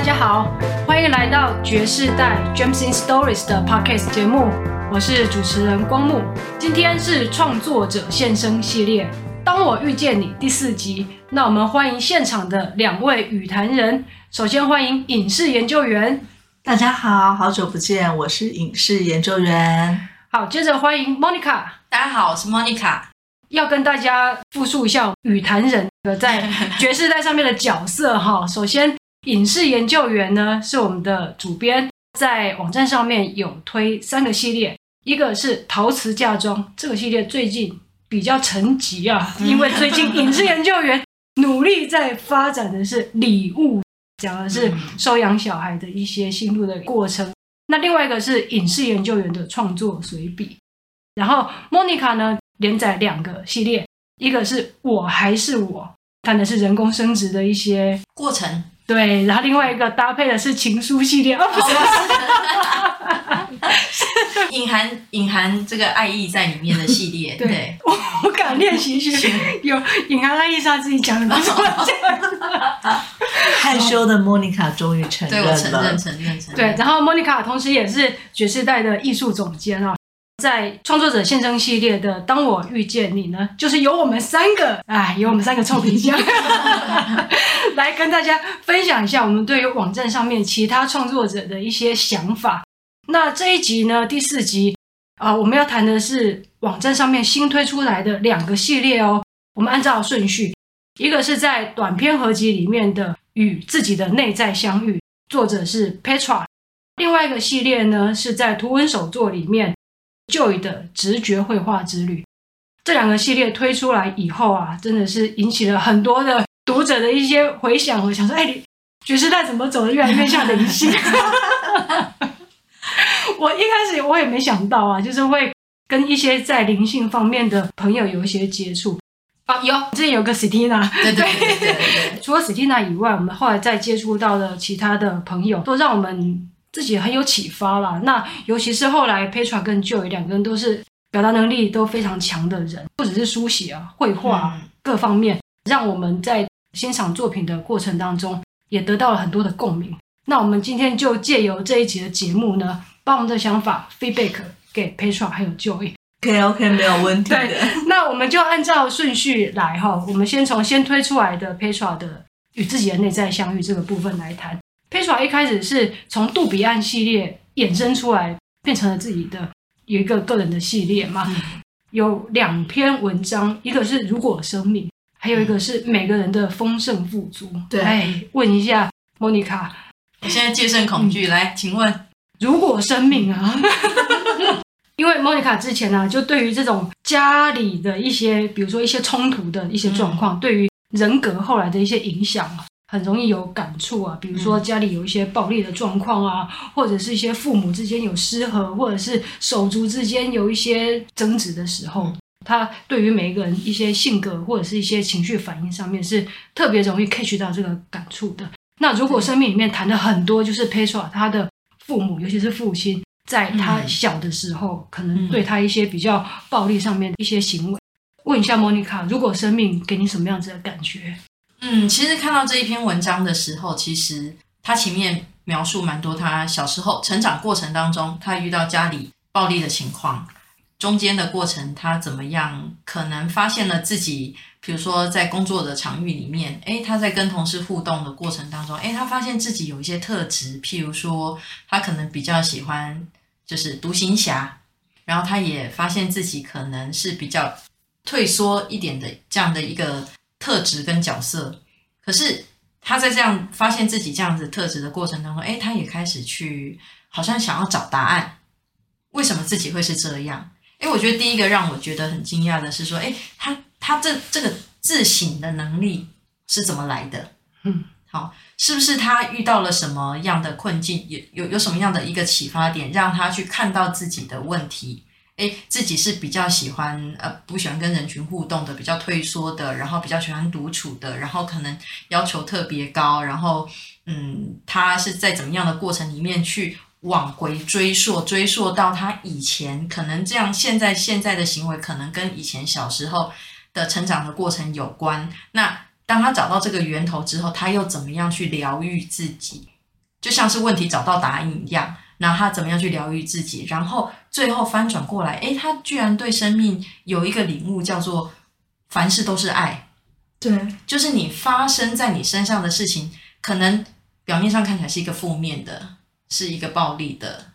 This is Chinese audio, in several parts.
大家好，欢迎来到爵士代 James in Stories 的 Podcast 节目，我是主持人光木。今天是创作者现身系列，当我遇见你第四集。那我们欢迎现场的两位语坛人，首先欢迎影视研究员。大家好，好久不见，我是影视研究员。好，接着欢迎 Monica。大家好，我是 Monica。要跟大家复述一下语坛人的在爵士代上面的角色哈。首先，影视研究员呢是我们的主编，在网站上面有推三个系列，一个是陶瓷嫁妆，这个系列最近比较沉寂啊，因为最近影视研究员努力在发展的是礼物，讲的是收养小孩的一些心路的过程。那另外一个是影视研究员的创作随笔，然后 Monica 呢。连载两个系列，一个是我还是我，谈的是人工生殖的一些过程，对，然后另外一个搭配的是情书系列，哦，不是，隐含隐含这个爱意在里面的系列，对，对。我我敢练习一些，有隐含爱意是他自己讲的，不是我讲的，害羞的莫妮卡终于承认了，对，我承认承认承认，对，然后莫妮卡同时也是爵士代的艺术总监啊。在创作者现声系列的《当我遇见你》呢，就是由我们三个，哎，由我们三个臭皮匠来跟大家分享一下我们对于网站上面其他创作者的一些想法。那这一集呢，第四集啊，我们要谈的是网站上面新推出来的两个系列哦。我们按照顺序，一个是在短篇合集里面的《与自己的内在相遇》，作者是 Petra；另外一个系列呢，是在图文手作里面。Joy 的直觉绘画之旅，这两个系列推出来以后啊，真的是引起了很多的读者的一些回响。我想说，哎，觉世代怎么走的越来越像灵性？我一开始我也没想到啊，就是会跟一些在灵性方面的朋友有一些接触啊。有，之前有个 Stina，对对对对对。除了 Stina 以外，我们后来再接触到的其他的朋友，都让我们。自己很有启发啦。那尤其是后来 Petra 跟 Joy 两个人都是表达能力都非常强的人，不只是书写啊、绘画各方面，让我们在欣赏作品的过程当中也得到了很多的共鸣。那我们今天就借由这一集的节目呢，把我们的想法 feedback 给 Petra 还有 Joy。OK OK，没有问题。的，那我们就按照顺序来哈，我们先从先推出来的 Petra 的与自己的内在相遇这个部分来谈。Petra 一开始是从杜比案系列衍生出来，变成了自己的有一个个人的系列嘛。嗯、有两篇文章，一个是如果生命，还有一个是每个人的丰盛富足。对，哎，问一下莫妮卡，我现在戒慎恐惧，嗯、来，请问如果生命啊？因为莫妮卡之前呢、啊，就对于这种家里的一些，比如说一些冲突的一些状况，嗯、对于人格后来的一些影响很容易有感触啊，比如说家里有一些暴力的状况啊，嗯、或者是一些父母之间有失和，或者是手足之间有一些争执的时候，嗯、他对于每一个人一些性格或者是一些情绪反应上面是特别容易 catch 到这个感触的。那如果生命里面谈的很多，就是 Petra 他的父母，尤其是父亲，在他小的时候，嗯、可能对他一些比较暴力上面的一些行为。问一下 Monica，如果生命给你什么样子的感觉？嗯，其实看到这一篇文章的时候，其实他前面描述蛮多他小时候成长过程当中，他遇到家里暴力的情况，中间的过程他怎么样，可能发现了自己，比如说在工作的场域里面，诶，他在跟同事互动的过程当中，诶，他发现自己有一些特质，譬如说他可能比较喜欢就是独行侠，然后他也发现自己可能是比较退缩一点的这样的一个。特质跟角色，可是他在这样发现自己这样子特质的过程当中，哎，他也开始去好像想要找答案，为什么自己会是这样？哎，我觉得第一个让我觉得很惊讶的是说，哎，他他这这个自省的能力是怎么来的？嗯，好，是不是他遇到了什么样的困境，有有有什么样的一个启发点，让他去看到自己的问题？诶，自己是比较喜欢呃，不喜欢跟人群互动的，比较退缩的，然后比较喜欢独处的，然后可能要求特别高，然后嗯，他是在怎么样的过程里面去往回追溯，追溯到他以前可能这样，现在现在的行为可能跟以前小时候的成长的过程有关。那当他找到这个源头之后，他又怎么样去疗愈自己？就像是问题找到答案一样。那他怎么样去疗愈自己？然后最后翻转过来，诶，他居然对生命有一个领悟，叫做凡事都是爱。对，就是你发生在你身上的事情，可能表面上看起来是一个负面的，是一个暴力的，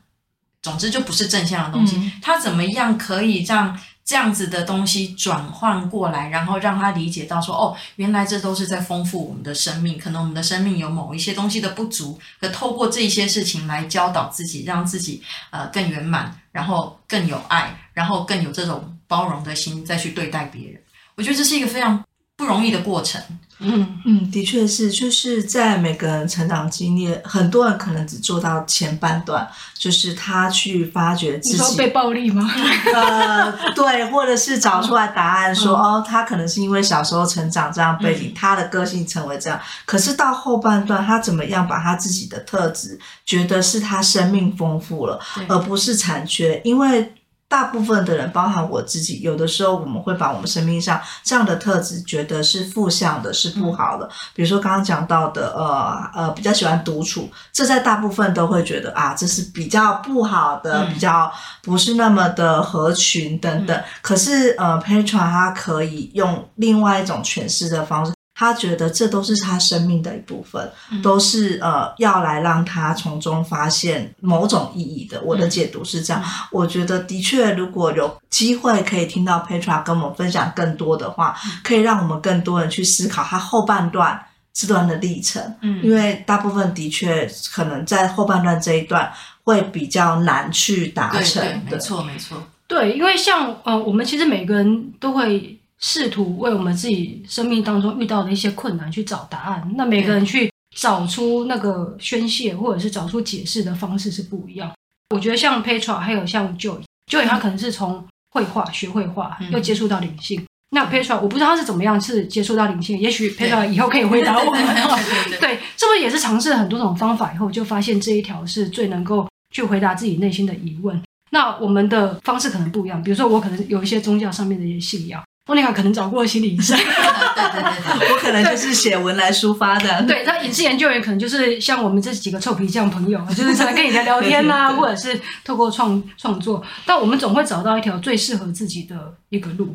总之就不是正向的东西。嗯、他怎么样可以让？这样子的东西转换过来，然后让他理解到说，哦，原来这都是在丰富我们的生命。可能我们的生命有某一些东西的不足，可透过这些事情来教导自己，让自己呃更圆满，然后更有爱，然后更有这种包容的心再去对待别人。我觉得这是一个非常不容易的过程。嗯嗯，的确是，就是在每个人成长经历，很多人可能只做到前半段，就是他去发掘自己。被暴力吗？呃，对，或者是找出来答案说，说、嗯、哦，他可能是因为小时候成长这样背景，嗯、他的个性成为这样。可是到后半段，他怎么样把他自己的特质，觉得是他生命丰富了，而不是残缺，因为。大部分的人，包含我自己，有的时候我们会把我们生命上这样的特质觉得是负向的，是不好的。比如说刚刚讲到的，呃呃，比较喜欢独处，这在大部分都会觉得啊，这是比较不好的，比较不是那么的合群等等。可是呃，Petra 他可以用另外一种诠释的方式。他觉得这都是他生命的一部分，嗯、都是呃要来让他从中发现某种意义的。我的解读是这样，嗯、我觉得的确，如果有机会可以听到 Petra 跟我们分享更多的话，嗯、可以让我们更多人去思考他后半段这段的历程。嗯，因为大部分的确可能在后半段这一段会比较难去达成。对，对，没错，没错。对，因为像呃，我们其实每个人都会。试图为我们自己生命当中遇到的一些困难去找答案，那每个人去找出那个宣泄或者是找出解释的方式是不一样。我觉得像 Petra 还有像 Joy，Joy 他可能是从绘画学绘画，又接触到灵性。嗯、那 Petra 我不知道他是怎么样是接触到灵性，也许 Petra 以后可以回答我们。对，是不是也是尝试了很多种方法以后，就发现这一条是最能够去回答自己内心的疑问？那我们的方式可能不一样，比如说我可能有一些宗教上面的一些信仰。莫妮卡可能找过心理医生，对对对对，我可能就是写文来抒发的。对，那影视研究员可能就是像我们这几个臭皮匠朋友，就是常常跟你聊聊天呐、啊，或者是透过创创作，但我们总会找到一条最适合自己的一个路。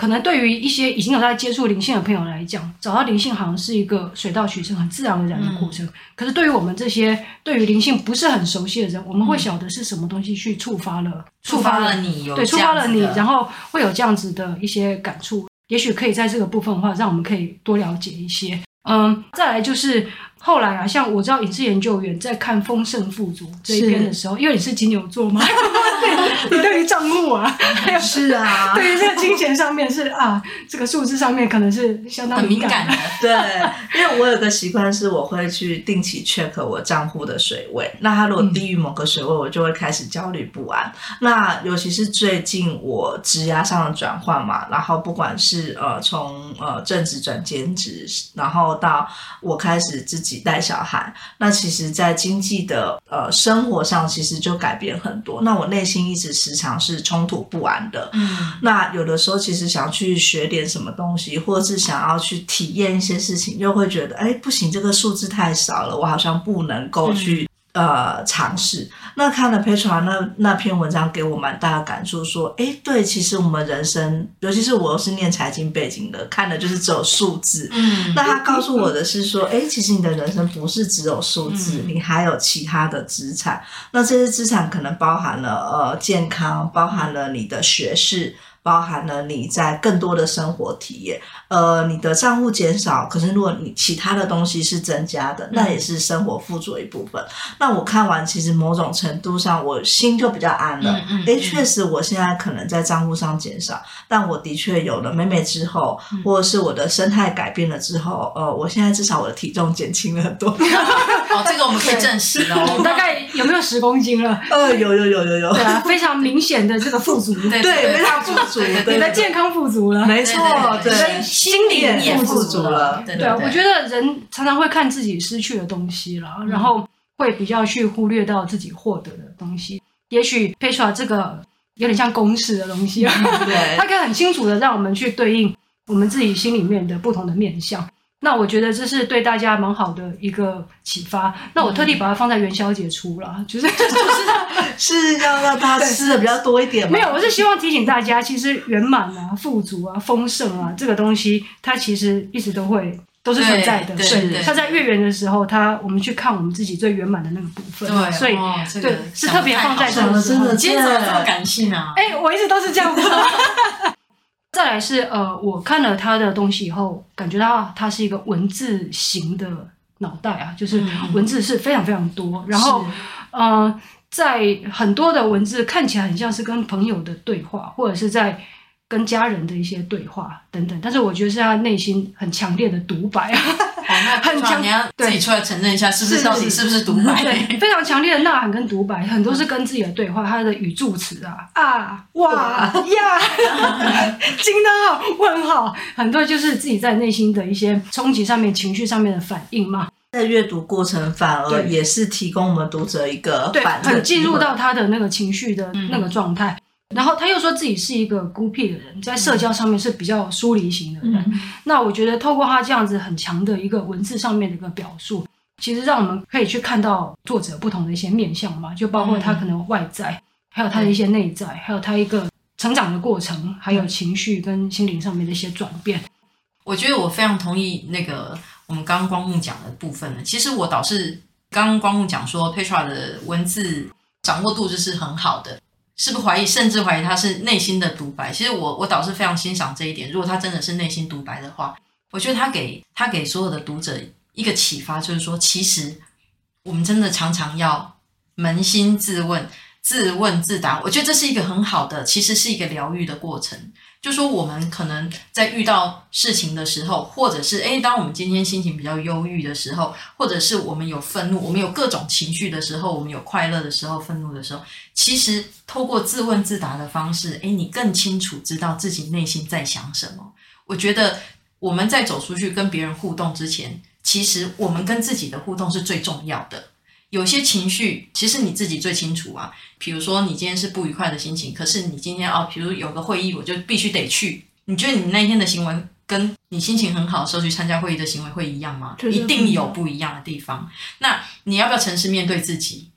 可能对于一些已经有在接触灵性的朋友来讲，找到灵性好像是一个水到渠成、很自然而然的过程。嗯、可是对于我们这些对于灵性不是很熟悉的人，我们会晓得是什么东西去触发了，触发了你，对，触发了你，然后会有这样子的一些感触。也许可以在这个部分的话，让我们可以多了解一些。嗯，再来就是后来啊，像我知道影视研究员在看丰盛富足这一篇的时候，因为你是金牛座嘛，你对于账目啊，还有是啊，对于这个金钱上面是啊，这个数字上面可能是相当敏感的。对，因为我有个习惯是，我会去定期 check 我账户的水位。那它如果低于某个水位，我就会开始焦虑不安。嗯、那尤其是最近我职涯上的转换嘛，然后不管是呃从呃正职转兼职，然后到我开始自己带小孩，那其实，在经济的呃生活上，其实就改变很多。那我内心一直时常是冲突不安的。嗯，那有的时候其实想去学点什么东西，或者是想要去体验一些事情，又会觉得，哎，不行，这个数字太少了，我好像不能够去。嗯呃，尝试。那看了 Petra 那那篇文章，给我蛮大的感触，说，诶，对，其实我们人生，尤其是我是念财经背景的，看的就是只有数字。嗯，那他告诉我的是说，诶，其实你的人生不是只有数字，嗯、你还有其他的资产。那这些资产可能包含了呃健康，包含了你的学识。包含了你在更多的生活体验，呃，你的账户减少，可是如果你其他的东西是增加的，那也是生活富足一部分。嗯、那我看完，其实某种程度上，我心就比较安了。诶、嗯嗯、确实，我现在可能在账户上减少，但我的确有了美美之后，嗯、或者是我的生态改变了之后，呃，我现在至少我的体重减轻了很多。哦，这个我们可以证实哦。大概有没有十公斤了？呃，有有有有有。对啊，非常明显的这个富足，对，非常富足。你的健康富足了，没错，对，心理也富足了。对啊，我觉得人常常会看自己失去的东西了，然后会比较去忽略到自己获得的东西。也许 Petra 这个有点像公式的东西啊，对，它可以很清楚的让我们去对应我们自己心里面的不同的面向。那我觉得这是对大家蛮好的一个启发。那我特地把它放在元宵节出了，就是就是 是要让大家吃的比较多一点吗？没有，我是希望提醒大家，其实圆满啊、富足啊、丰盛啊，这个东西它其实一直都会都是存在的。对，对对它在月圆的时候，它我们去看我们自己最圆满的那个部分。对，所以、哦这个、对是特别放在这个时候。真的，今天怎么这么感性啊？哎，我一直都是这样子。再来是呃，我看了他的东西以后，感觉到他是一个文字型的脑袋啊，就是文字是非常非常多，嗯、然后呃，在很多的文字看起来很像是跟朋友的对话，或者是在跟家人的一些对话等等，但是我觉得是他内心很强烈的独白啊。很强，你要自己出来承认一下，是不是到底是不是独白？对，非常强烈的呐喊跟独白，很多是跟自己的对话，他的语助词啊啊哇呀，惊叹号问号，很多就是自己在内心的一些冲击上面、情绪上面的反应嘛。在阅读过程反而也是提供我们读者一个反对，很进入到他的那个情绪的那个状态。然后他又说自己是一个孤僻的人，在社交上面是比较疏离型的人。嗯、那我觉得透过他这样子很强的一个文字上面的一个表述，其实让我们可以去看到作者不同的一些面相嘛，就包括他可能外在，嗯、还有他的一些内在，还有他一个成长的过程，还有情绪跟心灵上面的一些转变。我觉得我非常同意那个我们刚刚光木讲的部分呢。其实我倒是刚刚光木讲说，Petra 的文字掌握度就是很好的。是不怀疑，甚至怀疑他是内心的独白。其实我我倒是非常欣赏这一点。如果他真的是内心独白的话，我觉得他给他给所有的读者一个启发，就是说，其实我们真的常常要扪心自问、自问自答。我觉得这是一个很好的，其实是一个疗愈的过程。就说我们可能在遇到事情的时候，或者是诶，当我们今天心情比较忧郁的时候，或者是我们有愤怒，我们有各种情绪的时候，我们有快乐的时候，愤怒的时候，其实透过自问自答的方式，诶，你更清楚知道自己内心在想什么。我觉得我们在走出去跟别人互动之前，其实我们跟自己的互动是最重要的。有些情绪，其实你自己最清楚啊。比如说，你今天是不愉快的心情，可是你今天哦，比如有个会议，我就必须得去。你觉得你那天的行为跟你心情很好的时候去参加会议的行为会一样吗？一定有不一样的地方。那你要不要诚实面对自己？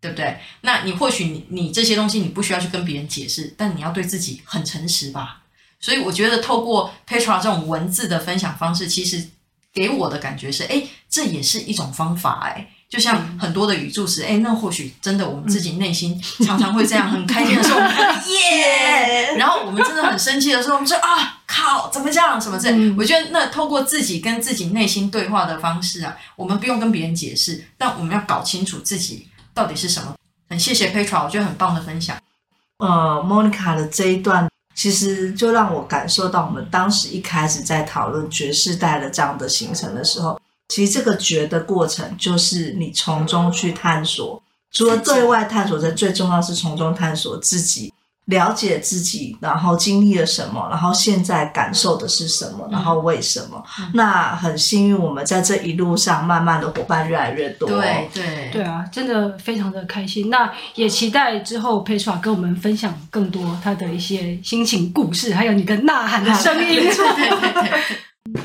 对不对？那你或许你你这些东西你不需要去跟别人解释，但你要对自己很诚实吧。所以我觉得透过 Petra 这种文字的分享方式，其实给我的感觉是，哎，这也是一种方法，哎。就像很多的语助词，哎，那或许真的我们自己内心常常会这样，很开心的时候，耶！然后我们真的很生气的时候，我们说啊，靠，怎么这样？什么这？我觉得那透过自己跟自己内心对话的方式啊，我们不用跟别人解释，但我们要搞清楚自己到底是什么。很谢谢 Petra，我觉得很棒的分享。呃，Monica 的这一段，其实就让我感受到我们当时一开始在讨论爵士带的这样的形成的时候。其实这个觉的过程，就是你从中去探索，除了对外探索，这最重要是从中探索自己，了解自己，然后经历了什么，然后现在感受的是什么，然后为什么？嗯、那很幸运，我们在这一路上，慢慢的伙伴越来越多。对对对啊，真的非常的开心。那也期待之后 Petra 跟我们分享更多他的一些心情故事，还有你的呐喊的声音。对 对对。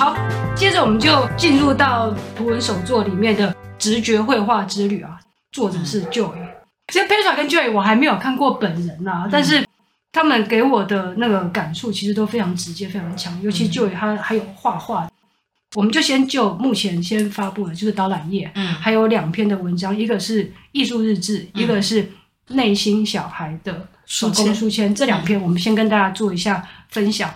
好，接着我们就进入到图文手作里面的直觉绘画之旅啊。作者是 Joy，其实 Petra 跟 Joy 我还没有看过本人呐、啊，但是他们给我的那个感触其实都非常直接、非常强。尤其 Joy 他还有画画，我们就先就目前先发布的就是导览页，嗯，还有两篇的文章，一个是艺术日志，一个是内心小孩的手工书签。这两篇我们先跟大家做一下分享。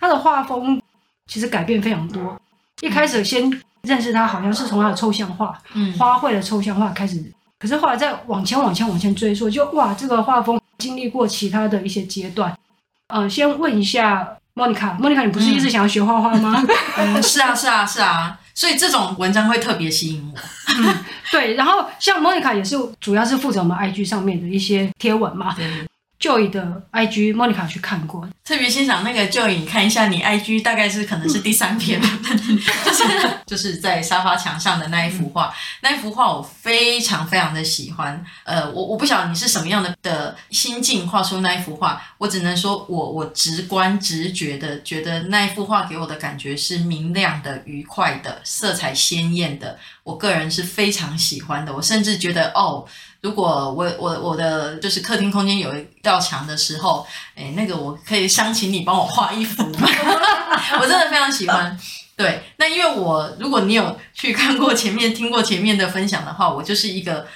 他的画风。其实改变非常多。一开始先认识他，好像是从他的抽象画，嗯，花卉的抽象画开始。可是后来再往前、往前、往前追溯，就哇，这个画风经历过其他的一些阶段。嗯、呃，先问一下莫妮卡，莫妮卡，你不是一直想要学画画吗？嗯，是啊，是啊，是啊。所以这种文章会特别吸引我。嗯，对。然后像莫妮卡也是，主要是负责我们 IG 上面的一些贴文嘛。对。Joy 的 IG Monica 去看过，特别欣赏那个 Joy，你看一下你 IG 大概是可能是第三篇，就是就是在沙发墙上的那一幅画，那一幅画我非常非常的喜欢。呃，我我不晓得你是什么样的的心境画出那一幅画，我只能说我我直观直觉的觉得那一幅画给我的感觉是明亮的、愉快的、色彩鲜艳的，我个人是非常喜欢的。我甚至觉得哦。如果我我我的就是客厅空间有一道墙的时候，哎，那个我可以想请你帮我画一幅吗？我真的非常喜欢。对，那因为我如果你有去看过前面、听过前面的分享的话，我就是一个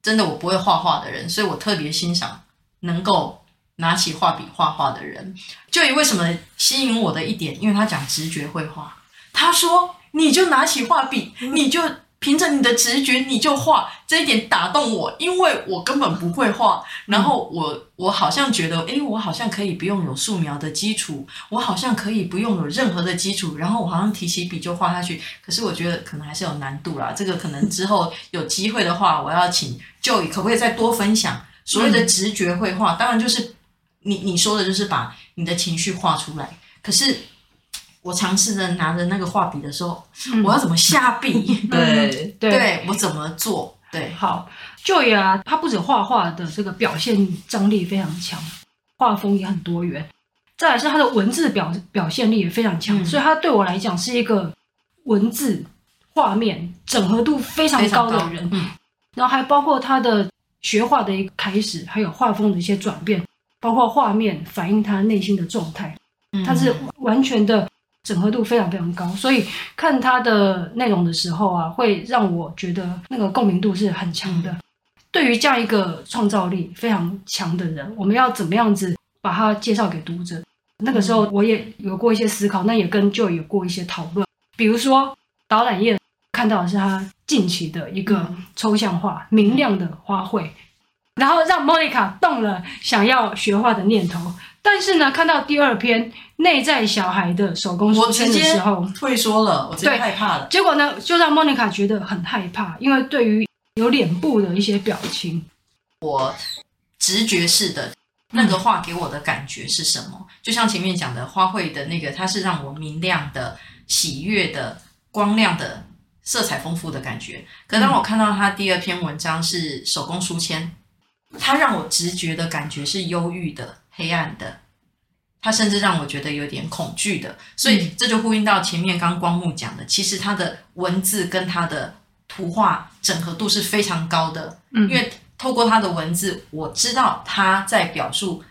真的我不会画画的人，所以我特别欣赏能够拿起画笔画画的人。就以为什么吸引我的一点，因为他讲直觉绘画，他说你就拿起画笔，你就。凭着你的直觉，你就画，这一点打动我，因为我根本不会画。然后我我好像觉得，诶，我好像可以不用有素描的基础，我好像可以不用有任何的基础，然后我好像提起笔就画下去。可是我觉得可能还是有难度啦。这个可能之后有机会的话，我要请 Joy 可不可以再多分享所谓的直觉绘画？当然就是你你说的就是把你的情绪画出来。可是。我尝试着拿着那个画笔的时候，嗯、我要怎么下笔？对 对，对我怎么做？对，好，Joy 啊，他不止画画的这个表现张力非常强，画风也很多元，再来是他的文字表表现力也非常强，嗯、所以他对我来讲是一个文字画面整合度非常高的人。嗯，然后还包括他的学画的一个开始，还有画风的一些转变，包括画面反映他内心的状态，他是完全的。整合度非常非常高，所以看他的内容的时候啊，会让我觉得那个共鸣度是很强的。嗯、对于这样一个创造力非常强的人，我们要怎么样子把他介绍给读者？那个时候我也有过一些思考，那也跟 Joy 有过一些讨论。比如说导览页看到的是他近期的一个抽象画，嗯、明亮的花卉，然后让 Monica 动了想要学画的念头。但是呢，看到第二篇内在小孩的手工书签的时候，退缩了，我最害怕了。结果呢，就让莫妮卡觉得很害怕，因为对于有脸部的一些表情，我直觉式的那个画给我的感觉是什么？嗯、就像前面讲的花卉的那个，它是让我明亮的、喜悦的、光亮的、色彩丰富的感觉。可当我看到他第二篇文章是手工书签，它让我直觉的感觉是忧郁的。黑暗的，它甚至让我觉得有点恐惧的，所以这就呼应到前面刚光木讲的，其实它的文字跟它的图画整合度是非常高的。嗯，因为透过他的文字，我知道他在表述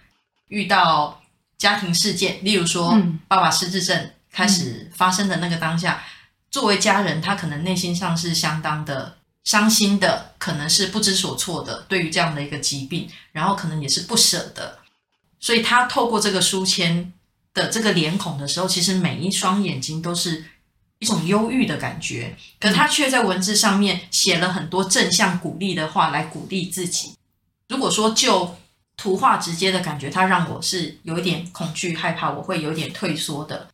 遇到家庭事件，例如说爸爸失智症开始发生的那个当下，作为家人，他可能内心上是相当的伤心的，可能是不知所措的，对于这样的一个疾病，然后可能也是不舍的。所以他透过这个书签的这个脸孔的时候，其实每一双眼睛都是一种忧郁的感觉，可他却在文字上面写了很多正向鼓励的话来鼓励自己。如果说就图画直接的感觉，他让我是有一点恐惧害怕，我会有点退缩的。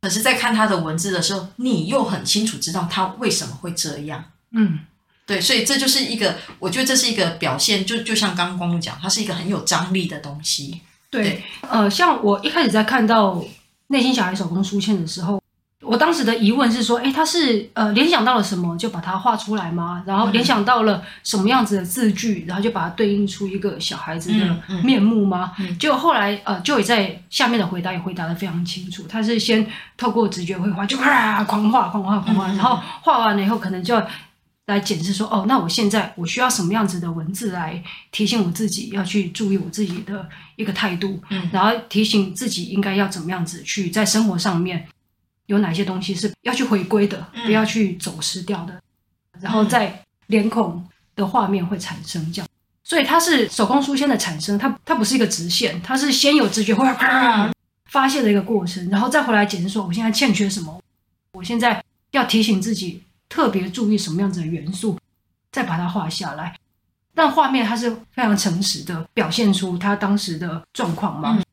可是，在看他的文字的时候，你又很清楚知道他为什么会这样。嗯，对，所以这就是一个，我觉得这是一个表现，就就像刚刚光目讲，它是一个很有张力的东西。对，呃，像我一开始在看到内心小孩手工书签的时候，我当时的疑问是说，诶，他是呃联想到了什么就把它画出来吗？然后联想到了什么样子的字句，然后就把它对应出一个小孩子的面目吗？嗯嗯、结果后来呃，Joy 在下面的回答也回答的非常清楚，他是先透过直觉绘画，就啊狂画狂画狂画，然后画完了以后可能就。来检视说哦，那我现在我需要什么样子的文字来提醒我自己要去注意我自己的一个态度，嗯，然后提醒自己应该要怎么样子去在生活上面有哪些东西是要去回归的，嗯、不要去走失掉的，然后在脸孔的画面会产生这样，所以它是手工书签的产生，它它不是一个直线，它是先有直觉会啪 发现的一个过程，然后再回来检视说我现在欠缺什么，我现在要提醒自己。特别注意什么样子的元素，再把它画下来。但画面它是非常诚实的表现出他当时的状况嘛，嗯、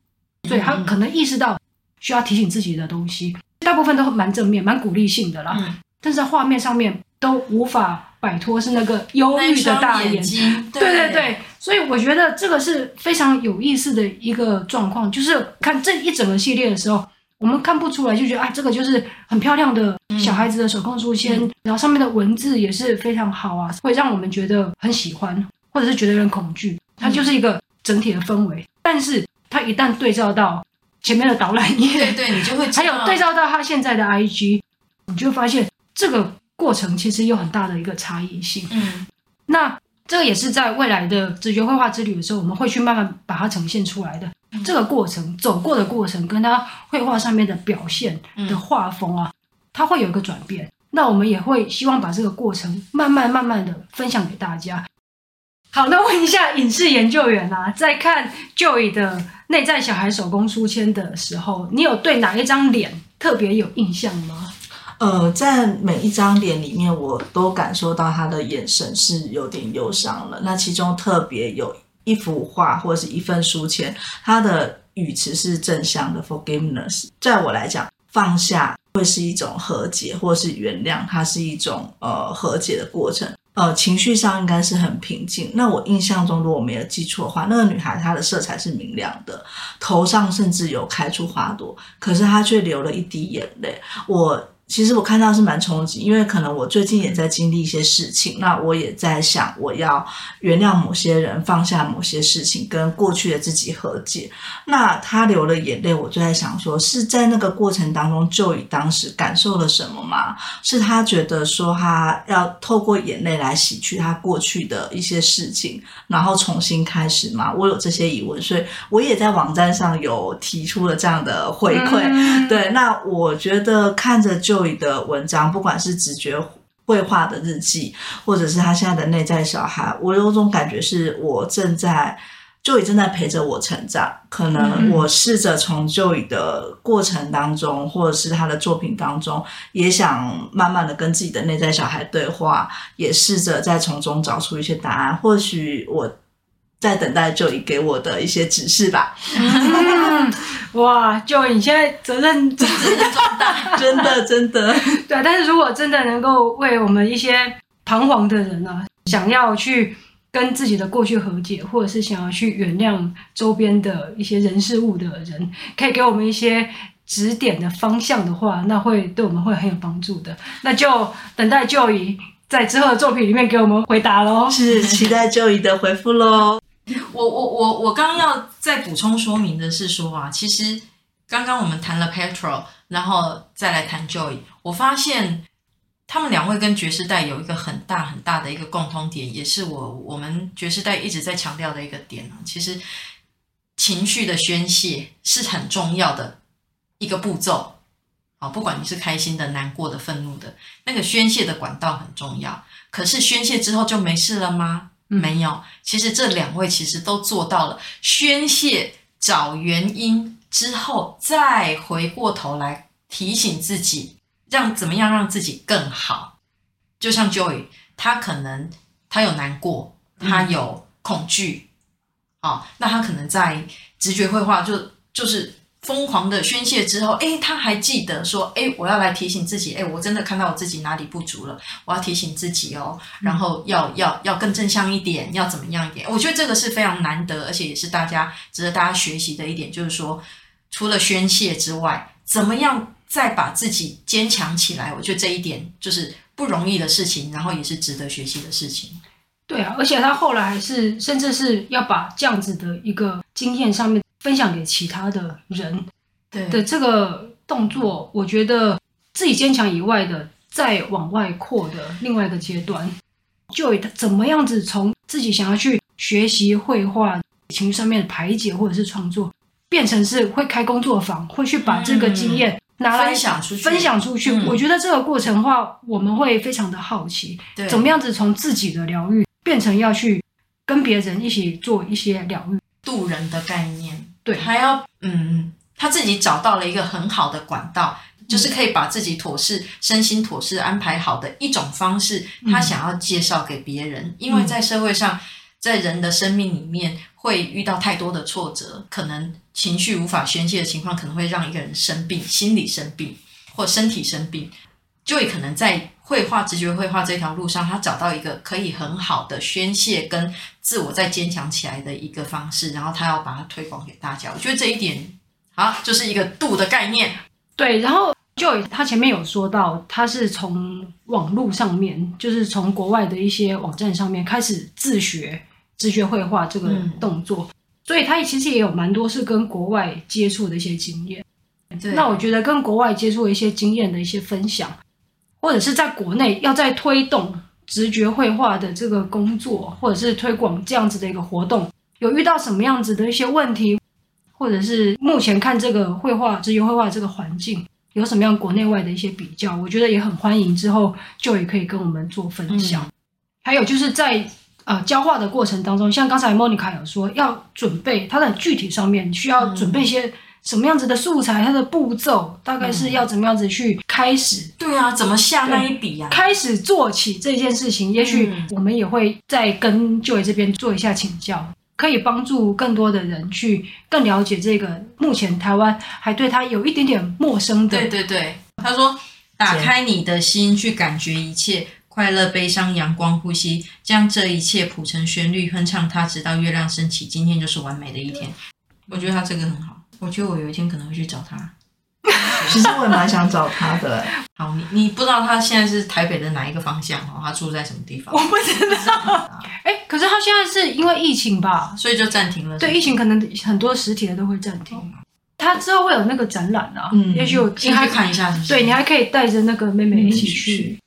所以他可能意识到需要提醒自己的东西，大部分都蛮正面、蛮鼓励性的啦。嗯、但是在画面上面都无法摆脱是那个忧郁的大眼睛。对对对，所以我觉得这个是非常有意思的一个状况，就是看这一整个系列的时候，我们看不出来就觉得啊，这个就是很漂亮的小孩子的手工书签，嗯、然后上面的文字也是非常好啊，会让我们觉得很喜欢，或者是觉得有点恐惧。它就是一个整体的氛围，但是它一旦对照到前面的导览页，对对，你就会还有对照到它现在的 IG，你就会发现这个过程其实有很大的一个差异性。嗯，那这个也是在未来的直觉绘画之旅的时候，我们会去慢慢把它呈现出来的。嗯、这个过程走过的过程，跟他绘画上面的表现的画风啊，它会有一个转变。那我们也会希望把这个过程慢慢慢慢的分享给大家。好，那问一下影视研究员啊，在看 Joy 的内在小孩手工书签的时候，你有对哪一张脸特别有印象吗？呃，在每一张脸里面，我都感受到他的眼神是有点忧伤了。那其中特别有一幅画或者是一份书签，它的语词是正向的 forgiveness。在我来讲，放下会是一种和解，或是原谅，它是一种呃和解的过程。呃，情绪上应该是很平静。那我印象中，如果没有记错的话，那个女孩她的色彩是明亮的，头上甚至有开出花朵，可是她却流了一滴眼泪。我。其实我看到是蛮冲击，因为可能我最近也在经历一些事情，那我也在想，我要原谅某些人，放下某些事情，跟过去的自己和解。那他流了眼泪，我就在想说，是在那个过程当中，Joy 当时感受了什么吗？是他觉得说他要透过眼泪来洗去他过去的一些事情，然后重新开始吗？我有这些疑问，所以我也在网站上有提出了这样的回馈。嗯、对，那我觉得看着就。的文章，不管是直觉绘画的日记，或者是他现在的内在小孩，我有种感觉，是我正在就已正在陪着我成长。可能我试着从 Joy 的过程当中，或者是他的作品当中，也想慢慢的跟自己的内在小孩对话，也试着在从中找出一些答案。或许我。在等待 Joy 给我的一些指示吧。嗯、哇，Joy，你现在责任真的重大，真的真的。对，但是如果真的能够为我们一些彷徨的人呢、啊，想要去跟自己的过去和解，或者是想要去原谅周边的一些人事物的人，可以给我们一些指点的方向的话，那会对我们会很有帮助的。那就等待 Joy 在之后的作品里面给我们回答喽。是，期待 Joy 的回复喽。我我我我刚要再补充说明的是说啊，其实刚刚我们谈了 Petrol，然后再来谈 Joy，我发现他们两位跟爵士代有一个很大很大的一个共通点，也是我我们爵士代一直在强调的一个点啊。其实情绪的宣泄是很重要的一个步骤，好，不管你是开心的、难过的、愤怒的，那个宣泄的管道很重要。可是宣泄之后就没事了吗？没有，其实这两位其实都做到了宣泄、找原因之后，再回过头来提醒自己，让怎么样让自己更好。就像 Joy，他可能他有难过，他有恐惧，啊、嗯哦，那他可能在直觉绘画就就是。疯狂的宣泄之后，诶，他还记得说，诶，我要来提醒自己，诶，我真的看到我自己哪里不足了，我要提醒自己哦，然后要要要更正向一点，要怎么样一点？我觉得这个是非常难得，而且也是大家值得大家学习的一点，就是说，除了宣泄之外，怎么样再把自己坚强起来？我觉得这一点就是不容易的事情，然后也是值得学习的事情。对啊，而且他后来还是，甚至是要把这样子的一个经验上面。分享给其他的人，对的这个动作，我觉得自己坚强以外的，再往外扩的另外一个阶段，就他怎么样子从自己想要去学习绘画、情绪上面的排解或者是创作，变成是会开工作坊，会去把这个经验拿来分享出去。分享出去，我觉得这个过程的话，我们会非常的好奇，对，怎么样子从自己的疗愈变成要去跟别人一起做一些疗愈。渡人的概念，对，还要嗯，他自己找到了一个很好的管道，嗯、就是可以把自己妥适、身心妥适安排好的一种方式，嗯、他想要介绍给别人。嗯、因为在社会上，在人的生命里面会遇到太多的挫折，可能情绪无法宣泄的情况，可能会让一个人生病，心理生病或身体生病，就会可能在绘画、直觉绘画这条路上，他找到一个可以很好的宣泄跟自我再坚强起来的一个方式，然后他要把它推广给大家。我觉得这一点，好，就是一个度的概念。对，然后就他前面有说到，他是从网络上面，就是从国外的一些网站上面开始自学直觉绘画这个动作，嗯、所以他其实也有蛮多是跟国外接触的一些经验。那我觉得跟国外接触的一些经验的一些分享。或者是在国内要在推动直觉绘画的这个工作，或者是推广这样子的一个活动，有遇到什么样子的一些问题，或者是目前看这个绘画直觉绘画这个环境有什么样国内外的一些比较，我觉得也很欢迎。之后就也可以跟我们做分享。嗯、还有就是在呃教画的过程当中，像刚才莫妮卡有说要准备，它的具体上面需要准备一些。什么样子的素材？它的步骤大概是要怎么样子去开始？嗯、对啊，怎么下那一笔啊？开始做起这件事情，也许我们也会再跟 Joy 这边做一下请教，可以帮助更多的人去更了解这个目前台湾还对他有一点点陌生的。对对对，他说：“打开你的心，去感觉一切快乐、悲伤、阳光、呼吸，将这一切谱成旋律，哼唱它，直到月亮升起。今天就是完美的一天。”我觉得他这个很好。我觉得我有一天可能会去找他，其实我也蛮想找他的。好，你你不知道他现在是台北的哪一个方向哦？他住在什么地方？我不知道。哎、欸，可是他现在是因为疫情吧，所以就暂停了。对，疫情可能很多实体的都会暂停。他之后会有那个展览啊，嗯，也许我进去看一下是是。对，你还可以带着那个妹妹一起去。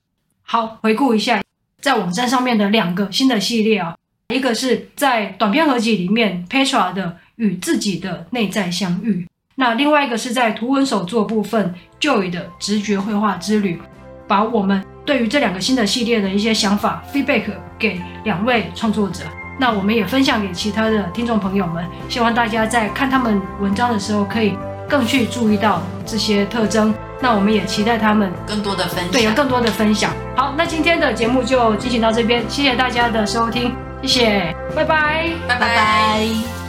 好，回顾一下在网站上面的两个新的系列啊，一个是在短篇合集里面 Petra 的。与自己的内在相遇。那另外一个是在图文手作部分，Joy 的直觉绘画之旅，把我们对于这两个新的系列的一些想法 feedback 给两位创作者。那我们也分享给其他的听众朋友们，希望大家在看他们文章的时候，可以更去注意到这些特征。那我们也期待他们更多的分享，对，有更多的分享。好，那今天的节目就进行到这边，谢谢大家的收听，谢谢拜拜。拜拜。